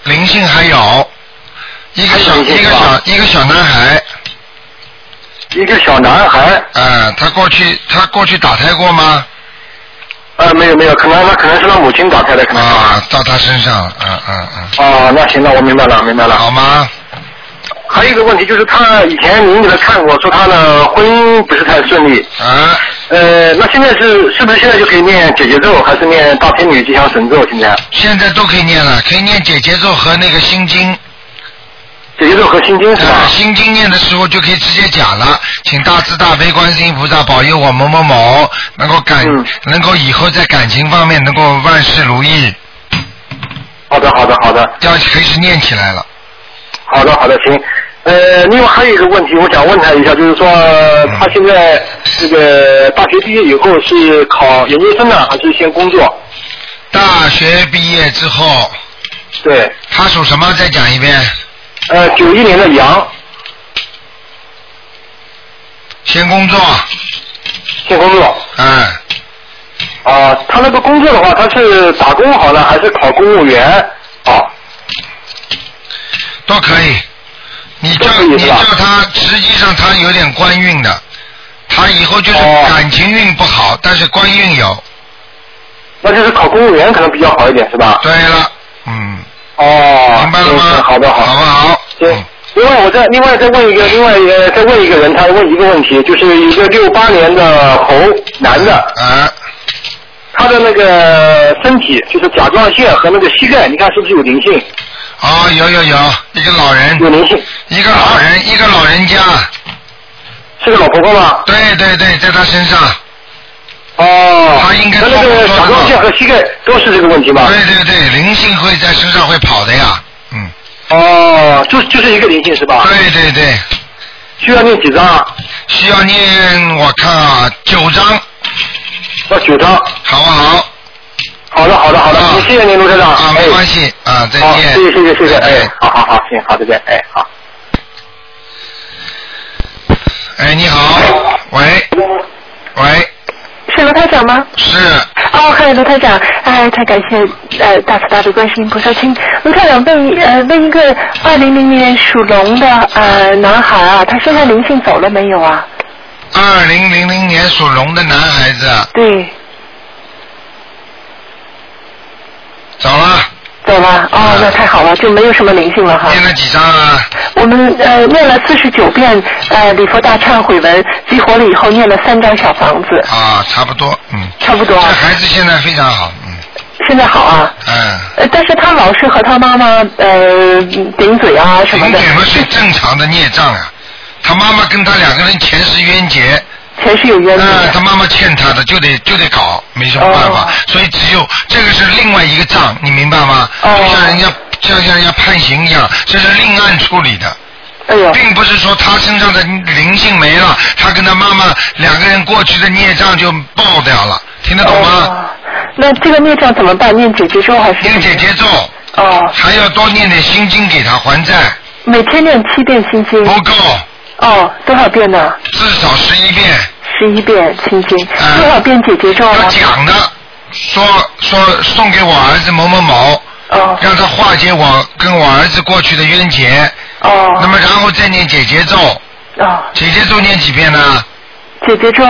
灵性还有一个小一个小一个小男孩。一个小男孩。呃，他过去他过去打胎过吗？呃，没有没有，可能那可能是他母亲打开的，可能。啊，到他身上了，嗯嗯嗯。哦，那行，那我明白了，明白了。好吗？还有一个问题就是，他以前您给他看过，说他的婚姻不是太顺利。啊。呃，那现在是是不是现在就可以念姐姐咒，还是念大天女吉祥神咒？现在？现在都可以念了，可以念姐姐咒和那个心经。姐姐咒和心经是吧？啊，心经念的时候就可以直接讲了，请大慈大悲观世音菩萨保佑我某某某能够感、能够以后在感情方面能够万事如意。好的，好的，好的。要开始念起来了。好的，好的，行。呃，另外还有一个问题，我想问他一下，就是说他现在这个大学毕业以后是考研究生呢，还是先工作？大学毕业之后。对。他属什么？再讲一遍。呃，九一年的羊。先工作。先工作。嗯。啊，他那个工作的话，他是打工好呢，还是考公务员？啊。都可以。你叫你叫他，实际上他有点官运的，他以后就是感情运不好，但是官运有。那就是考公务员可能比较好一点，是吧？对了，嗯。哦。明白了吗？好的，好。好不好？行。另外，我再另外再问一个，另外一个再问一个人，他问一个问题，就是一个六八年的猴男的。啊。他的那个身体就是甲状腺和那个膝盖，你看是不是有灵性？啊，有有有，一个老人。有灵性。一个老人，一个老人家。是个老婆婆吗？对对对，在他身上。哦。他应该那那个甲状腺和膝盖都是这个问题吧？对对对，灵性会在身上会跑的呀，嗯。哦，就就是一个灵性是吧？对对对。需要念几张啊？需要念，我看啊，九张。要九张。好不好？好的，好的，好的，谢谢您，卢科长。啊，没关系啊，再，见。谢谢，谢谢，谢谢，哎，好好好，行，好，再见，哎，好。哎，你好，喂，喂，是卢台长吗？是。哦，嗨，卢台长，哎，太感谢呃大慈大悲观世音菩萨，请卢台长问呃问一个二零零年属龙的呃男孩啊，他身上灵性走了没有啊？二零零零年属龙的男孩子。对。走了。走了，哦，那太好了，就没有什么灵性了哈。念了几张啊？我们呃念了四十九遍呃礼佛大忏悔文，激活了以后念了三张小房子。啊，差不多，嗯。差不多。这孩子现在非常好，嗯。现在好啊。嗯。呃，但是他老是和他妈妈呃顶嘴啊什么的。顶嘴嘛是正常的孽障啊，他妈妈跟他两个人前世冤结。前世有冤结。啊，他妈妈欠他的，就得就得搞，没什么办法。哦所以只有这个是另外一个账，你明白吗？哦就像人家像像人家判刑一样，这是另案处理的。哎呦，并不是说他身上的灵性没了，他跟他妈妈两个人过去的孽障就爆掉了，听得懂吗？哦那这个孽障怎么办？念姐姐咒还是？念姐姐咒，哦，还要多念点心经给他还债，每天念七遍心经。不够，哦，多少遍呢？至少十一遍。十一遍心经，嗯多少遍姐姐咒要呢？讲的，说说送给我儿子某某某，哦让他化解我跟我儿子过去的冤结。哦。那么然后再念姐姐咒，哦，姐姐咒念几遍呢？姐姐咒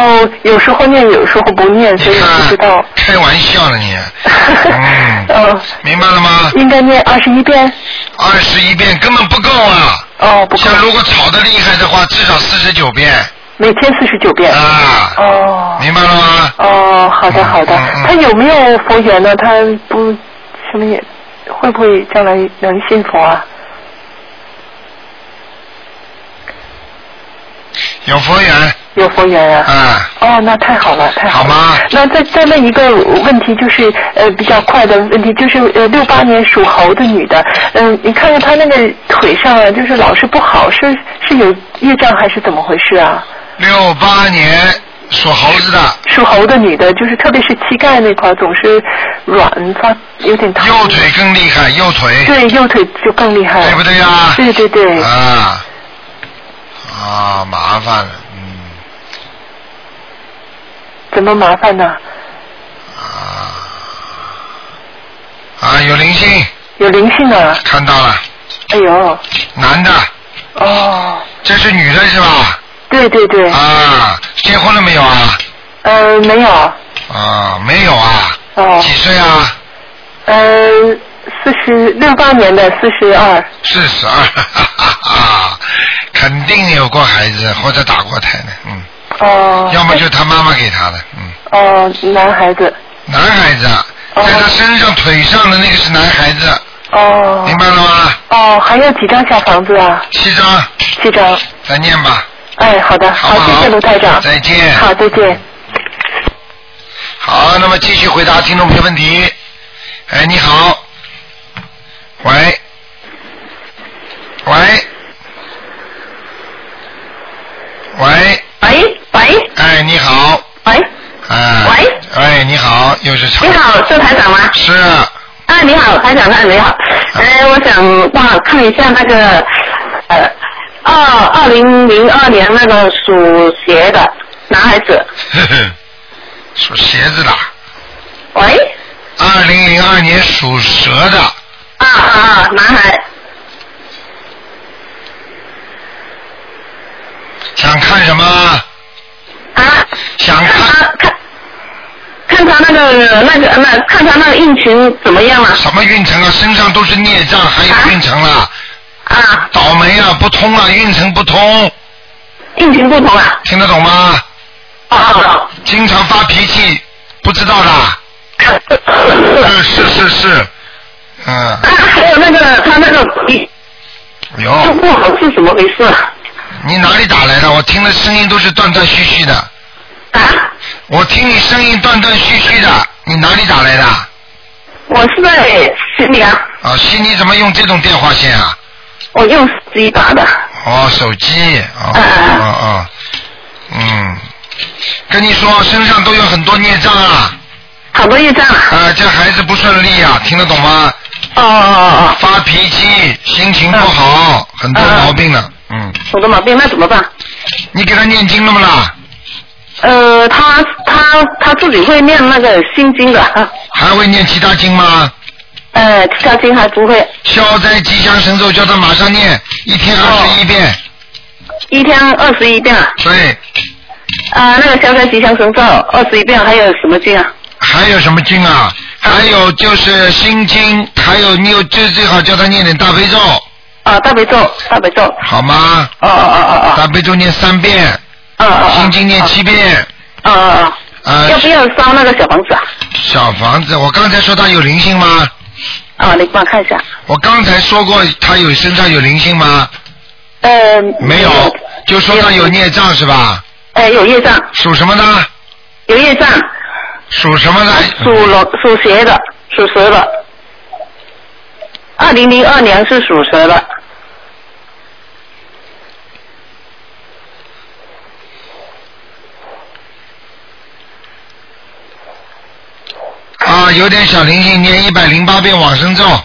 有时候念，有时候不念，所以不知道。开玩笑呢你，嗯，哦，明白了吗？应该念二十一遍。二十一遍根本不够啊！哦，不够。像如果吵得厉害的话，至少四十九遍。每天四十九遍。啊。哦。明白了吗？哦，好的好的。嗯他有没有佛缘呢？他不什么也会不会将来能信佛啊？有佛缘。有佛缘啊。嗯。哦，那太好了，太好了。好吗？那再再问一个问题，就是呃比较快的问题，就是呃六八年属猴的女的，嗯、你看看她那个腿上啊，就是老是不好，是是有业障还是怎么回事啊？六八年属猴子的，属猴的女的，就是特别是膝盖那块总是软发，有点疼。右腿更厉害，右腿。对，右腿就更厉害。对不对呀？对对对。啊啊，麻烦了，嗯怎么麻烦呢？啊啊，有灵性，有灵性啊！看到了，哎呦，男的，哦，这是女的是吧？对对对。啊，结婚了没有啊？呃，没有。啊，没有啊。哦。几岁啊？呃，四十六八年的四十二。四十二，哈哈哈，肯定有过孩子或者打过胎的，嗯。哦。要么就他妈妈给他的，嗯。哦，男孩子。男孩子，啊在他身上腿上的那个是男孩子，哦。明白了吗？哦，还有几张小房子啊？七张。七张。再念吧。哎，好的，好，谢谢卢台长。再见。好，再见。好，那么继续回答听众朋友问题。哎，你好，喂，喂，喂，喂喂，哎，你好，喂，哎，喂，哎，你好，又是长你好，是台长吗？是，啊，你好，台长，台长你好。哎，我想帮我看一下那个呃，二二零零二年那个属蛇的男孩子。呵呵，属鞋子的，喂，二零零二年属蛇的，啊啊啊，男孩。想看什么？啊。想看看看他那个那个那看他那个运程怎么样了？什么运程啊？身上都是孽障，还有运程了。啊。倒霉啊，不通啊，运程不通。运程不通啊。听得懂吗？啊。经常发脾气，不知道的。嗯，是是是，嗯。啊，还有那个他那个有。不好是怎么回事？你哪里打来的？我听的声音都是断断续续的。啊。我听你声音断断续续的，你哪里打来的？我是在悉尼啊，啊，悉尼怎么用这种电话线啊？我用手机打的。哦，手机，哦，哦哦，嗯，跟你说，身上都有很多孽障啊。好多孽障啊。啊，这孩子不顺利啊，听得懂吗？哦哦哦。发脾气，心情不好，很多毛病呢。嗯。很多毛病，那怎么办？你给他念经了不啦？呃，他他他自己会念那个心经的。啊还会念其他经吗？呃，其他经还不会。消灾吉祥神咒叫他马上念，一天二十一遍。一天二十一遍啊。对。啊、那个消灾吉祥神咒二十一遍，还有什么经啊？还有什么经啊？还有就是心经，还有你有最最好叫他念点大悲咒。啊，大悲咒，大悲咒。好吗？哦哦哦哦哦。大悲咒念三遍。啊啊。心经念七遍。啊啊啊。啊。要不要烧那个小房子啊？小房子，我刚才说他有灵性吗？啊，你帮我看一下。我刚才说过他有身上有灵性吗？呃。没有，就说他有孽障是吧？哎，有业障，属什么呢？有业障，属什么的？属龙属蛇的，属蛇的。二零零二年是属蛇的。啊，有点小灵性，念一百零八遍往生咒。哦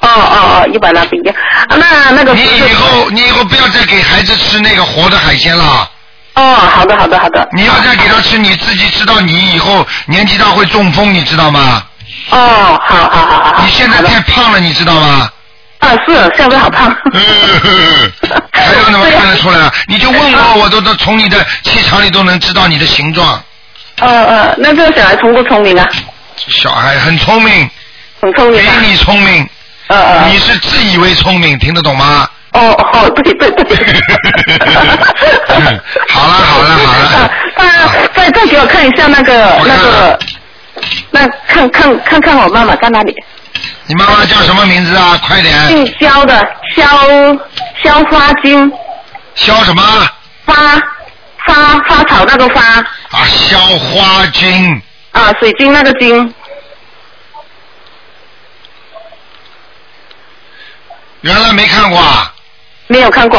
哦哦，一百零八遍。啊，那那个你以后你以后不要再给孩子吃那个活的海鲜了。哦，好的好的好的。你要再给他吃，你自己知道你以后年纪大会中风，你知道吗？哦，好好好好好。你现在太胖了，你知道吗？啊，是现在好胖。还有怎么看得出来啊？你就问我，我都都从你的气场里都能知道你的形状。呃呃，那这个小孩聪不聪明啊？小孩很聪明，很聪明、比你聪明。呃呃。你是自以为聪明，听得懂吗？哦哦，对对对。好了好了好了。啊，再再给我看一下那个那个，那看看看看我妈妈在哪里？你妈妈叫什么名字啊？快点。姓肖的肖肖花金。肖什么？花花花草那个花。啊，肖花金。啊，水晶那个晶。原来没看过啊。没有看过。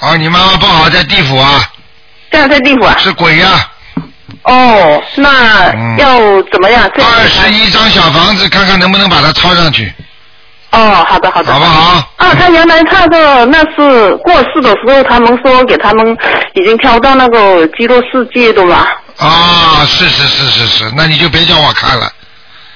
哦，你妈妈不好，在地府啊。这样在地府啊？是鬼呀、哦，那要怎么样？二十一张小房子，看看能不能把它抄上去。哦，好的好的。好不好？啊，他原来他的那是过世的时候，他们说给他们已经挑到那个极乐世界的嘛。啊，是是是是是，那你就别叫我看了。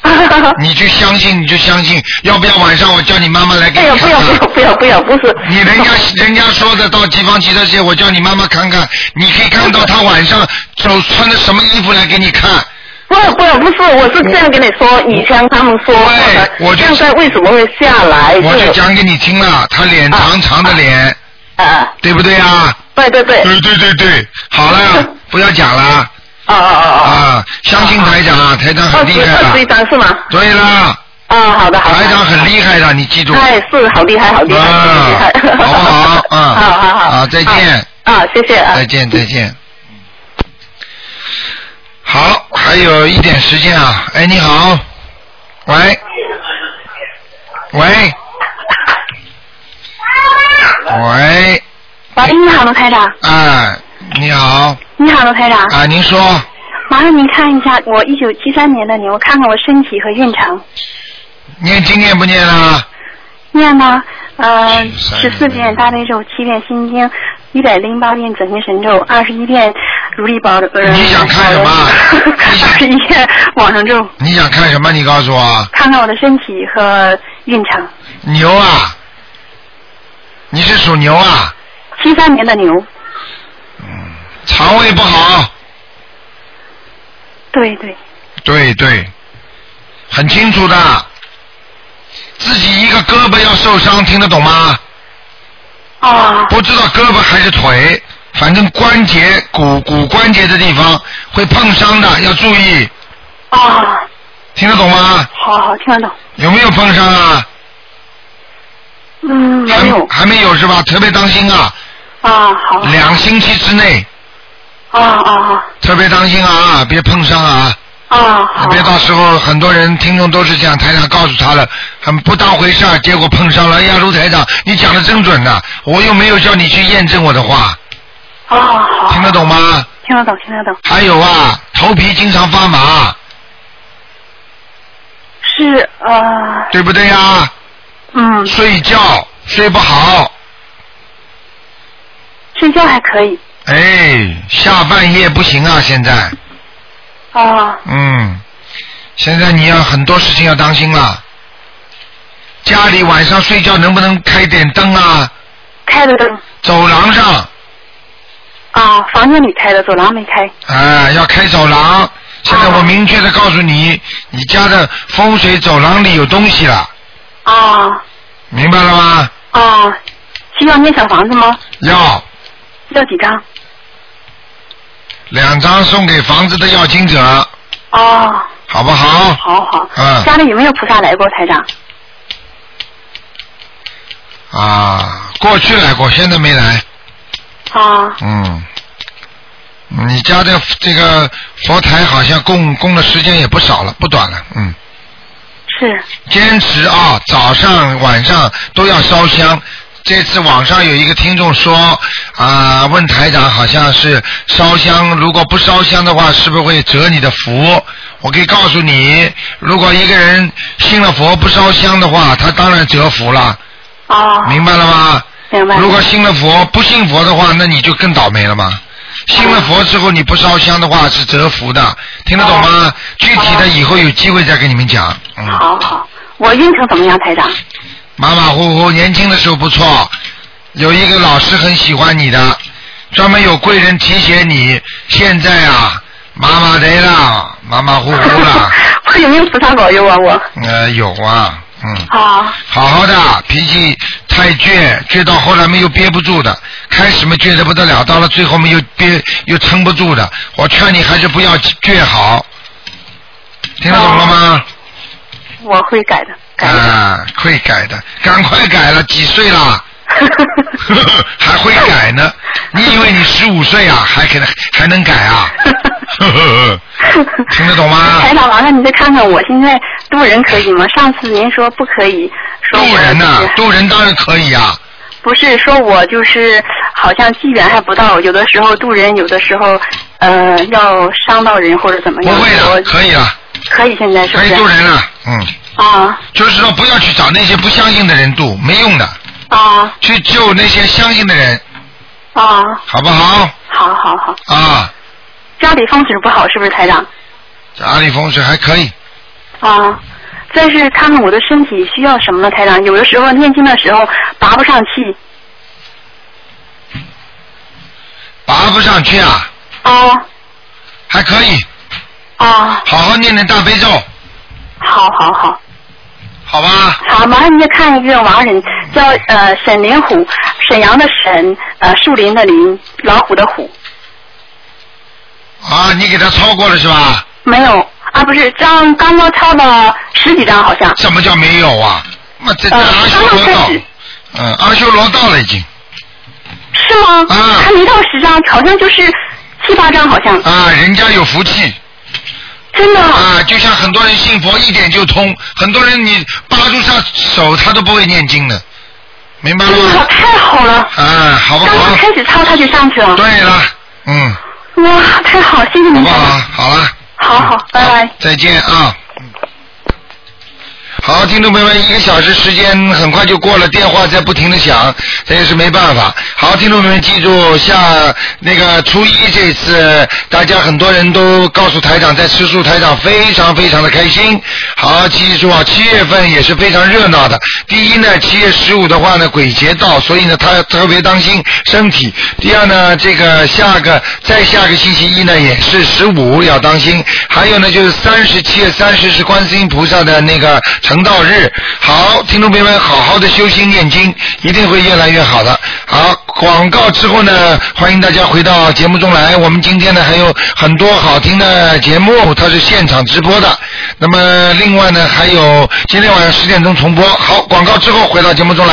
你就相信，你就相信，要不要晚上我叫你妈妈来给你看看？不要不要不要不要，不是。你人家人家说的到吉方极乐界，我叫你妈妈看看，你可以看到她晚上走穿的什么衣服来给你看。不不不是，我是这样跟你说，以前他们说的，我就现在为什么会下来？我就讲给你听了，她脸长长的脸，啊，对不对啊？对对对。对对对对，好了，不要讲了。啊啊啊啊！相信台长啊，台长很厉害二十一的。张是吗？对了，啊，好的好的。台长很厉害的，你记住。哎，是好厉害好厉害，好厉害。好不好？嗯。好 好好。好，再见。啊，谢谢啊。再见，再见。好，还有一点时间啊！哎，你好，喂，喂，喂，喂，你好，罗台长。哎，你好，你好，罗台长。啊，您说，麻烦您看一下我一九七三年的牛，看看我身体和运程。念经念不念啊？念呢，呃，十四遍大悲咒，七遍心经，一百零八遍准提神咒，二十一遍如意宝呃。你想看什么？二十一遍往生咒。你想看什么？你告诉我。看看我的身体和运程。牛啊！你是属牛啊？七三年的牛。肠胃不好。对对。对对，很清楚的。自己一个胳膊要受伤，听得懂吗？啊。不知道胳膊还是腿，反正关节骨骨关节的地方会碰伤的，要注意。啊。听得懂吗？好好听得懂。有没有碰伤啊？嗯，没有。还没有是吧？特别当心啊！啊，好。两星期之内啊啊啊！特别当心啊，别碰伤啊！啊，好。别到时候很多人听众都是这样，台长告诉他了，很不当回事儿，结果碰伤了。哎呀，卢台长，你讲的真准呐、我又没有叫你去验证我的话，啊，好。听得懂吗？听得懂，听得懂。还有啊，头皮经常发麻，是呃，对不对呀？嗯。睡觉睡不好，睡觉还可以。哎，下半夜不行啊，现在，啊。嗯，现在你要很多事情要当心了。家里晚上睡觉能不能开点灯啊？开着灯。走廊上，啊，房间里开的，走廊没开。啊，要开走廊。现在我明确的告诉你，你家的风水走廊里有东西了，啊明白了吗？啊，需要念小房子吗？要要几张？两张送给房子的要经者，哦，好不好？好好。嗯家里有没有菩萨来过，台长？啊，过去来过，现在没来。啊。嗯，你家的这个佛台好像供供的时间也不少了，不短了，嗯。是。坚持啊，早上晚上都要烧香。这次网上有一个听众说啊，问台长好像是烧香，如果不烧香的话，是不是会折你的福？我可以告诉你，如果一个人信了佛不烧香的话，他当然折福了。哦。明白了吗？明白。如果信了佛不信佛的话，那你就更倒霉了嘛。信了佛之后你不烧香的话是折福的，听得懂吗？具体的以后有机会再跟你们讲。嗯。好好，我运程怎么样，台长？马马虎虎，年轻的时候不错，有一个老师很喜欢你的，专门有贵人提携你。现在啊，马马得了，马马虎虎了。我有没有菩萨保佑啊？我。呃，有啊，嗯。好。好好的，脾气太倔，倔到后来没有憋不住的，开始嘛倔得不得了，到了最后嘛又憋又撑不住的。我劝你还是不要倔好，听得懂了吗？我会改的改。啊，会改的，赶快改了，几岁啦？还会改呢？你以为你十五岁啊，还可能还能改啊？听得懂吗？台长，麻烦你再看看，我现在渡人可以吗？上次您说不可以，说渡人呐、我渡人当然可以啊。不是说我就是好像机缘还不到，有的时候渡人，有的时候呃要伤到人或者怎么样。不会的，可以了，可以现在是不是？可以渡人了，嗯。啊。就是说，不要去找那些不相信的人渡，没用的。啊。去救那些相信的人，啊。好不好？好好好。啊，家里风水不好是不是台长？家里风水还可以。啊。再是看看我的身体需要什么呢，台长？有的时候念经的时候拔不上气。拔不上去啊。啊。还可以。啊。好好念念大悲咒，好好好。好吧？好，麻烦您再看一个亡人，叫呃沈林虎，沈阳的沈，呃树林的林，老虎的虎。啊，你给他超过了是吧？没有啊，不是，张刚刚抄了十几张好像。什么叫没有啊？那这阿修罗道，嗯，阿修罗道了已经。是吗？啊。还没到十张，好像就是七八张好像。啊，人家有福气。真的。啊，就像很多人信佛一点就通，很多人你扒住他手他都不会念经的，明白了吗？太好了。啊，好不刚刚好？开始抄他就上去了。对了，嗯，哇，太好，谢谢您。好不好？好了，好好，拜拜。再见啊。好，听众朋友们，一个小时时间很快就过了，电话在不停的响，这也是没办法。好，听众朋友们，记住下那个初一这次，大家很多人都告诉台长，在吃素，台长非常非常的开心。好，记住啊，七月份也是非常热闹的。第一呢，七月十五的话呢，鬼节到，所以呢，他特别当心身体。第二呢，这个下个再下个星期一呢，也是十五要当心。还有呢，就是三十七月三十是观世音菩萨的那个成道日。好，听众朋友们，好好的修心念经，一定会越来越好的。好，广告之后呢，欢迎大家回到节目中来。我们今天呢还有很多好听的节目，它是现场直播的。那么另外呢，还有今天晚上十点钟重播。好，广告之后回到节目中来。